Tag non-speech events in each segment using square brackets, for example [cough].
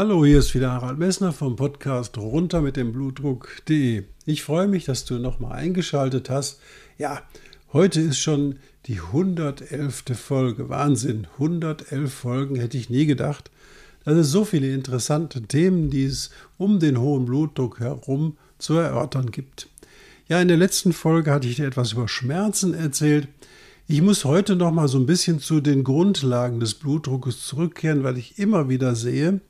Hallo, hier ist wieder Harald Messner vom Podcast runter mit dem Blutdruck.de. Ich freue mich, dass du nochmal eingeschaltet hast. Ja, heute ist schon die 111. Folge. Wahnsinn, 111 Folgen hätte ich nie gedacht. dass es so viele interessante Themen, die es um den hohen Blutdruck herum zu erörtern gibt. Ja, in der letzten Folge hatte ich dir etwas über Schmerzen erzählt. Ich muss heute noch mal so ein bisschen zu den Grundlagen des Blutdruckes zurückkehren, weil ich immer wieder sehe,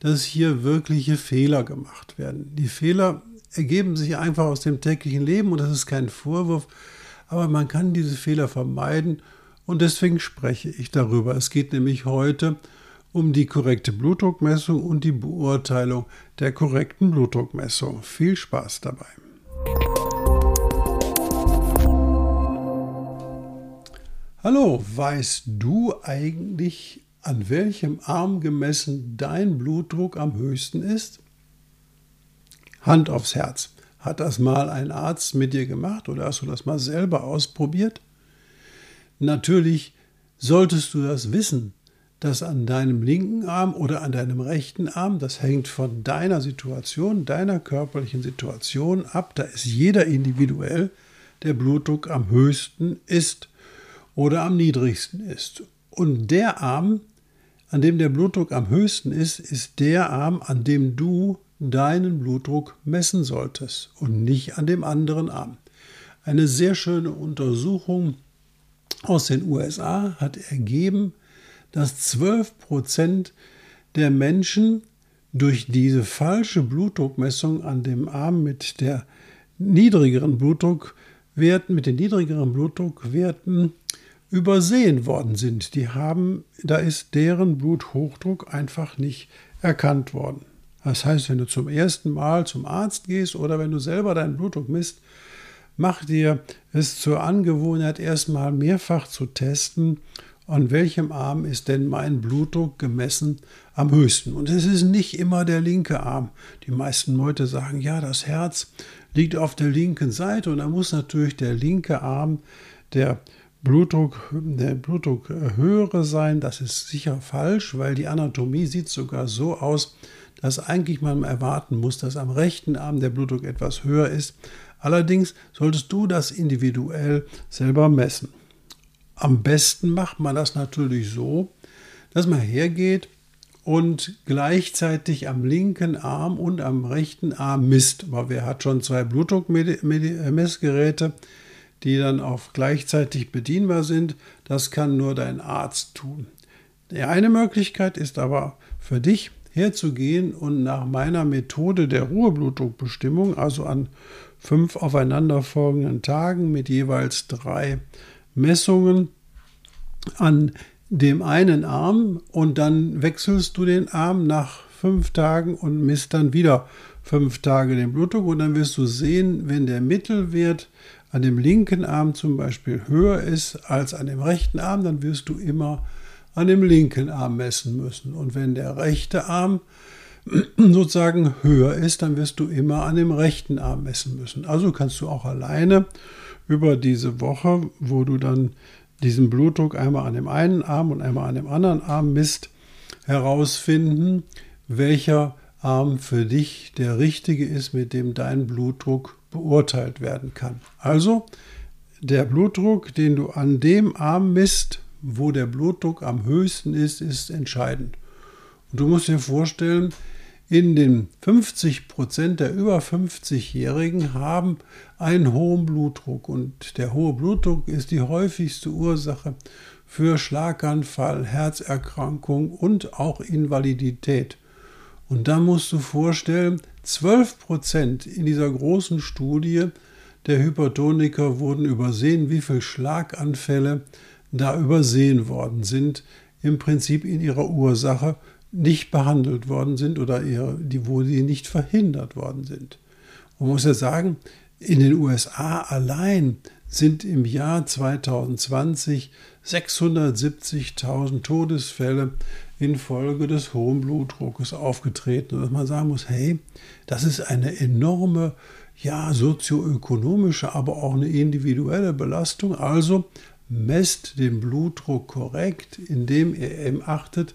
dass hier wirkliche Fehler gemacht werden. Die Fehler ergeben sich einfach aus dem täglichen Leben und das ist kein Vorwurf, aber man kann diese Fehler vermeiden und deswegen spreche ich darüber. Es geht nämlich heute um die korrekte Blutdruckmessung und die Beurteilung der korrekten Blutdruckmessung. Viel Spaß dabei. Hallo, weißt du eigentlich, an welchem Arm gemessen dein Blutdruck am höchsten ist? Hand aufs Herz. Hat das mal ein Arzt mit dir gemacht oder hast du das mal selber ausprobiert? Natürlich solltest du das wissen, dass an deinem linken Arm oder an deinem rechten Arm, das hängt von deiner Situation, deiner körperlichen Situation ab, da ist jeder individuell, der Blutdruck am höchsten ist oder am niedrigsten ist. Und der Arm, an dem der Blutdruck am höchsten ist, ist der Arm, an dem du deinen Blutdruck messen solltest und nicht an dem anderen Arm. Eine sehr schöne Untersuchung aus den USA hat ergeben, dass 12 Prozent der Menschen durch diese falsche Blutdruckmessung an dem Arm mit der niedrigeren Blutdruckwerten, mit den niedrigeren Blutdruckwerten übersehen worden sind. Die haben, da ist deren Bluthochdruck einfach nicht erkannt worden. Das heißt, wenn du zum ersten Mal zum Arzt gehst oder wenn du selber deinen Blutdruck misst, mach dir es zur Angewohnheit, erstmal mehrfach zu testen, an welchem Arm ist denn mein Blutdruck gemessen am höchsten. Und es ist nicht immer der linke Arm. Die meisten Leute sagen, ja, das Herz liegt auf der linken Seite und da muss natürlich der linke Arm der Blutdruck, der Blutdruck höhere sein. Das ist sicher falsch, weil die Anatomie sieht sogar so aus, dass eigentlich man erwarten muss, dass am rechten Arm der Blutdruck etwas höher ist. Allerdings solltest du das individuell selber messen. Am besten macht man das natürlich so, dass man hergeht und gleichzeitig am linken Arm und am rechten Arm misst. Aber wer hat schon zwei Blutdruckmessgeräte? Die dann auch gleichzeitig bedienbar sind. Das kann nur dein Arzt tun. Die eine Möglichkeit ist aber für dich herzugehen und nach meiner Methode der Ruheblutdruckbestimmung, also an fünf aufeinanderfolgenden Tagen mit jeweils drei Messungen an dem einen Arm und dann wechselst du den Arm nach fünf Tagen und misst dann wieder fünf Tage den Blutdruck und dann wirst du sehen, wenn der Mittelwert an dem linken Arm zum Beispiel höher ist als an dem rechten Arm, dann wirst du immer an dem linken Arm messen müssen. Und wenn der rechte Arm [clears throat] sozusagen höher ist, dann wirst du immer an dem rechten Arm messen müssen. Also kannst du auch alleine über diese Woche, wo du dann diesen Blutdruck einmal an dem einen Arm und einmal an dem anderen Arm misst, herausfinden, welcher für dich der richtige ist, mit dem dein Blutdruck beurteilt werden kann. Also der Blutdruck, den du an dem Arm misst, wo der Blutdruck am höchsten ist, ist entscheidend. Und du musst dir vorstellen, in den 50 Prozent der über 50-Jährigen haben einen hohen Blutdruck und der hohe Blutdruck ist die häufigste Ursache für Schlaganfall, Herzerkrankung und auch Invalidität. Und da musst du vorstellen, 12 Prozent in dieser großen Studie der Hypertoniker wurden übersehen, wie viele Schlaganfälle da übersehen worden sind, im Prinzip in ihrer Ursache nicht behandelt worden sind oder eher, die, wo sie nicht verhindert worden sind. Man muss ja sagen, In den USA allein sind im Jahr 2020 670.000 Todesfälle infolge des hohen Blutdruckes aufgetreten. Und dass man sagen muss, hey, das ist eine enorme, ja, sozioökonomische, aber auch eine individuelle Belastung. Also messt den Blutdruck korrekt, indem ihr eben achtet,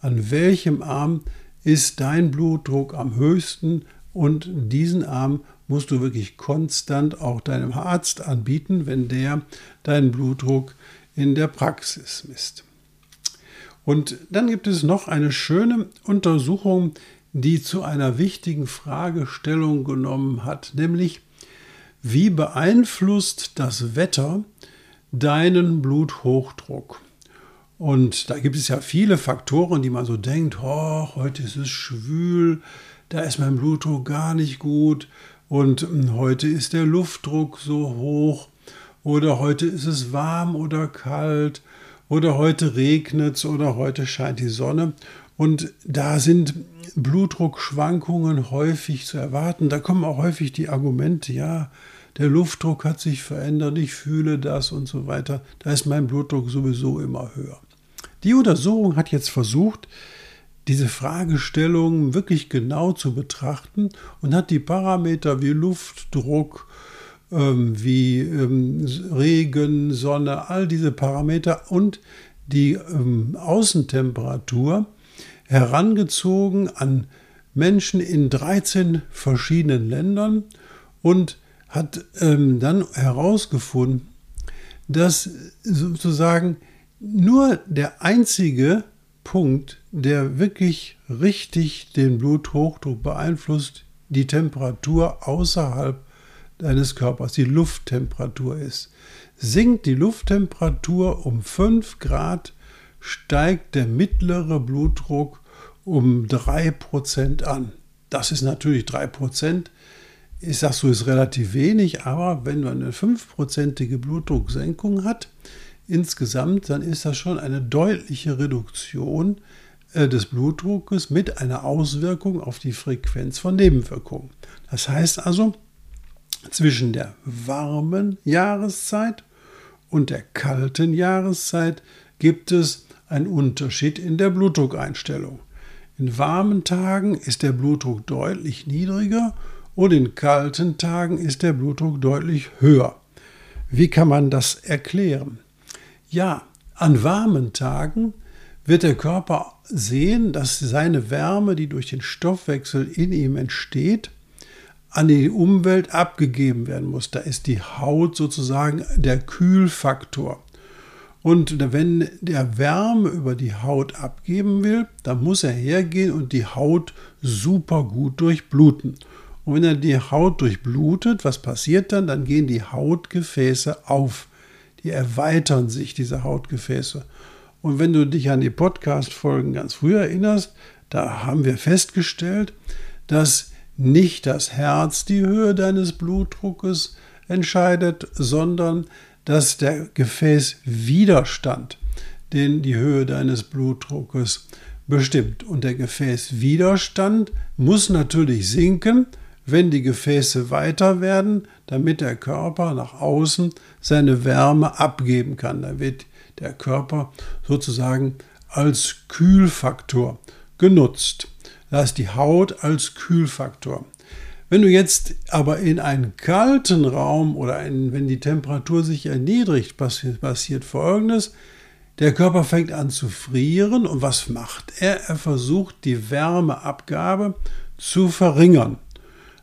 an welchem Arm ist dein Blutdruck am höchsten und diesen Arm musst du wirklich konstant auch deinem Arzt anbieten, wenn der deinen Blutdruck in der Praxis misst. Und dann gibt es noch eine schöne Untersuchung, die zu einer wichtigen Fragestellung genommen hat, nämlich wie beeinflusst das Wetter deinen Bluthochdruck? Und da gibt es ja viele Faktoren, die man so denkt, oh, heute ist es schwül, da ist mein Blutdruck gar nicht gut und hm, heute ist der Luftdruck so hoch oder heute ist es warm oder kalt oder heute regnet es oder heute scheint die Sonne. Und da sind Blutdruckschwankungen häufig zu erwarten. Da kommen auch häufig die Argumente, ja, der Luftdruck hat sich verändert, ich fühle das und so weiter. Da ist mein Blutdruck sowieso immer höher. Die Untersuchung hat jetzt versucht, diese Fragestellung wirklich genau zu betrachten und hat die Parameter wie Luftdruck, wie ähm, Regen, Sonne, all diese Parameter und die ähm, Außentemperatur herangezogen an Menschen in 13 verschiedenen Ländern und hat ähm, dann herausgefunden, dass sozusagen nur der einzige Punkt, der wirklich richtig den Bluthochdruck beeinflusst, die Temperatur außerhalb deines Körpers, die Lufttemperatur ist. Sinkt die Lufttemperatur um 5 Grad, steigt der mittlere Blutdruck um 3% an. Das ist natürlich 3%. Ich sage so, ist relativ wenig, aber wenn man eine 5%ige Blutdrucksenkung hat, insgesamt, dann ist das schon eine deutliche Reduktion äh, des Blutdruckes mit einer Auswirkung auf die Frequenz von Nebenwirkungen. Das heißt also, zwischen der warmen Jahreszeit und der kalten Jahreszeit gibt es einen Unterschied in der Blutdruckeinstellung. In warmen Tagen ist der Blutdruck deutlich niedriger und in kalten Tagen ist der Blutdruck deutlich höher. Wie kann man das erklären? Ja, an warmen Tagen wird der Körper sehen, dass seine Wärme, die durch den Stoffwechsel in ihm entsteht, an die Umwelt abgegeben werden muss. Da ist die Haut sozusagen der Kühlfaktor. Und wenn der Wärme über die Haut abgeben will, dann muss er hergehen und die Haut super gut durchbluten. Und wenn er die Haut durchblutet, was passiert dann? Dann gehen die Hautgefäße auf. Die erweitern sich, diese Hautgefäße. Und wenn du dich an die Podcast-Folgen ganz früh erinnerst, da haben wir festgestellt, dass nicht das Herz die Höhe deines Blutdruckes entscheidet, sondern dass der Gefäßwiderstand den die Höhe deines Blutdruckes bestimmt. Und der Gefäßwiderstand muss natürlich sinken, wenn die Gefäße weiter werden, damit der Körper nach außen seine Wärme abgeben kann. Da wird der Körper sozusagen als Kühlfaktor genutzt. Da ist die Haut als Kühlfaktor. Wenn du jetzt aber in einen kalten Raum oder in, wenn die Temperatur sich erniedrigt, passiert, passiert Folgendes. Der Körper fängt an zu frieren und was macht er? Er versucht die Wärmeabgabe zu verringern.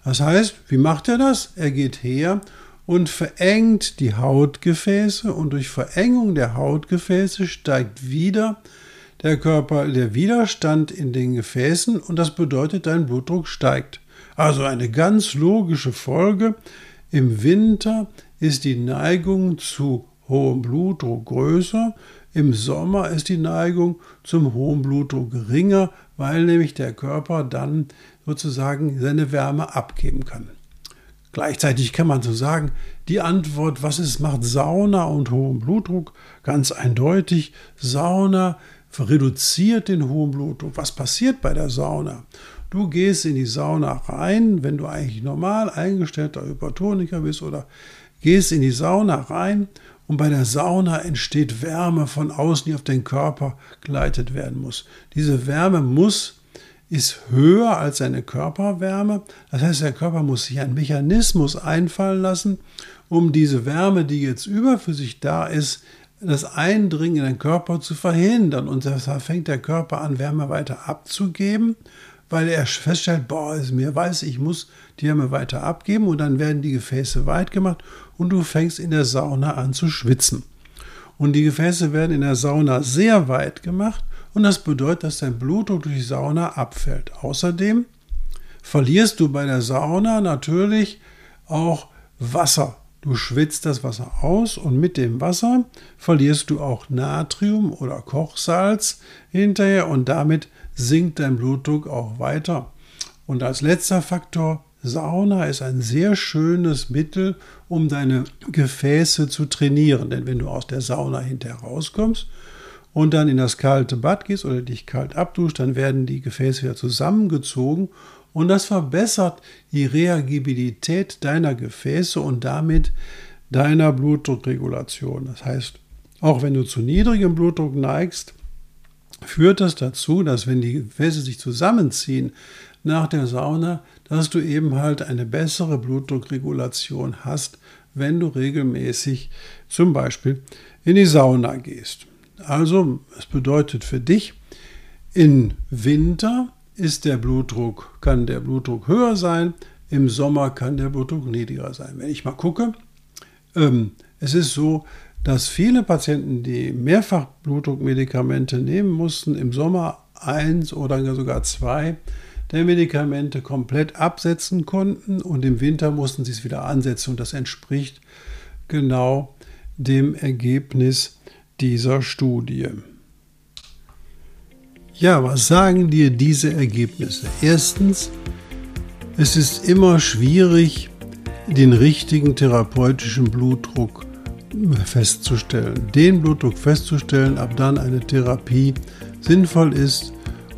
Das heißt, wie macht er das? Er geht her und verengt die Hautgefäße und durch Verengung der Hautgefäße steigt wieder der Körper, der Widerstand in den Gefäßen und das bedeutet, dein Blutdruck steigt. Also eine ganz logische Folge. Im Winter ist die Neigung zu hohem Blutdruck größer, im Sommer ist die Neigung zum hohen Blutdruck geringer, weil nämlich der Körper dann sozusagen seine Wärme abgeben kann. Gleichzeitig kann man so sagen, die Antwort, was es macht Sauna und hohen Blutdruck, ganz eindeutig. Sauna reduziert den hohen Blutdruck. Was passiert bei der Sauna? Du gehst in die Sauna rein, wenn du eigentlich normal eingestellter Hypertoniker bist oder gehst in die Sauna rein und bei der Sauna entsteht Wärme von außen, die auf den Körper geleitet werden muss. Diese Wärme muss ist höher als seine Körperwärme. Das heißt, der Körper muss sich einen Mechanismus einfallen lassen, um diese Wärme, die jetzt überflüssig da ist, das Eindringen in den Körper zu verhindern. Und deshalb fängt der Körper an, Wärme weiter abzugeben, weil er feststellt, boah, ist mir weiß, ich muss die Wärme weiter abgeben und dann werden die Gefäße weit gemacht und du fängst in der Sauna an zu schwitzen. Und die Gefäße werden in der Sauna sehr weit gemacht und das bedeutet, dass dein Blutdruck durch die Sauna abfällt. Außerdem verlierst du bei der Sauna natürlich auch Wasser. Du schwitzt das Wasser aus und mit dem Wasser verlierst du auch Natrium oder Kochsalz hinterher und damit sinkt dein Blutdruck auch weiter. Und als letzter Faktor, Sauna ist ein sehr schönes Mittel, um deine Gefäße zu trainieren. Denn wenn du aus der Sauna hinterher rauskommst und dann in das kalte Bad gehst oder dich kalt abduschst, dann werden die Gefäße wieder zusammengezogen und das verbessert die Reagibilität deiner Gefäße und damit deiner Blutdruckregulation. Das heißt, auch wenn du zu niedrigem Blutdruck neigst, führt das dazu, dass wenn die Gefäße sich zusammenziehen nach der Sauna, dass du eben halt eine bessere Blutdruckregulation hast, wenn du regelmäßig zum Beispiel in die Sauna gehst. Also, es bedeutet für dich, im Winter ist der Blutdruck, kann der Blutdruck höher sein, im Sommer kann der Blutdruck niedriger sein. Wenn ich mal gucke, ähm, es ist so, dass viele Patienten, die mehrfach Blutdruckmedikamente nehmen mussten, im Sommer eins oder sogar zwei der Medikamente komplett absetzen konnten und im Winter mussten sie es wieder ansetzen und das entspricht genau dem Ergebnis dieser Studie. Ja, was sagen dir diese Ergebnisse? Erstens, es ist immer schwierig, den richtigen therapeutischen Blutdruck festzustellen. Den Blutdruck festzustellen, ab dann eine Therapie sinnvoll ist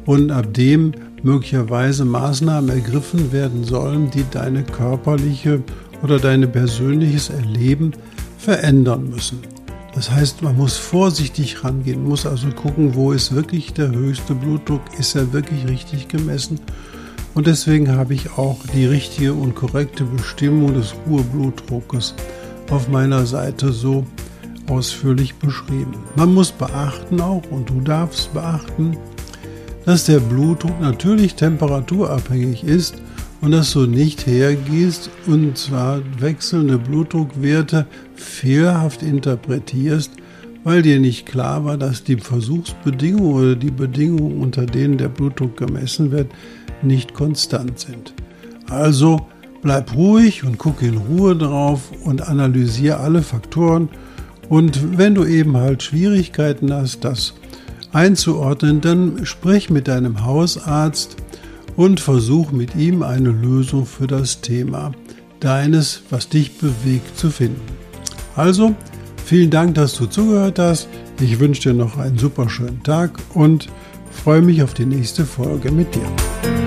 und ab dem möglicherweise Maßnahmen ergriffen werden sollen, die deine körperliche oder dein persönliches Erleben verändern müssen. Das heißt, man muss vorsichtig rangehen, muss also gucken, wo ist wirklich der höchste Blutdruck, ist er wirklich richtig gemessen. Und deswegen habe ich auch die richtige und korrekte Bestimmung des Ruheblutdruckes auf meiner Seite so ausführlich beschrieben. Man muss beachten auch, und du darfst beachten, dass der Blutdruck natürlich temperaturabhängig ist und dass du nicht hergehst und zwar wechselnde Blutdruckwerte fehlerhaft interpretierst, weil dir nicht klar war, dass die Versuchsbedingungen oder die Bedingungen, unter denen der Blutdruck gemessen wird, nicht konstant sind. Also bleib ruhig und guck in Ruhe drauf und analysiere alle Faktoren. Und wenn du eben halt Schwierigkeiten hast, das einzuordnen, dann sprich mit deinem Hausarzt und versuch mit ihm eine Lösung für das Thema deines, was dich bewegt, zu finden. Also, vielen Dank, dass du zugehört hast. Ich wünsche dir noch einen super schönen Tag und freue mich auf die nächste Folge mit dir.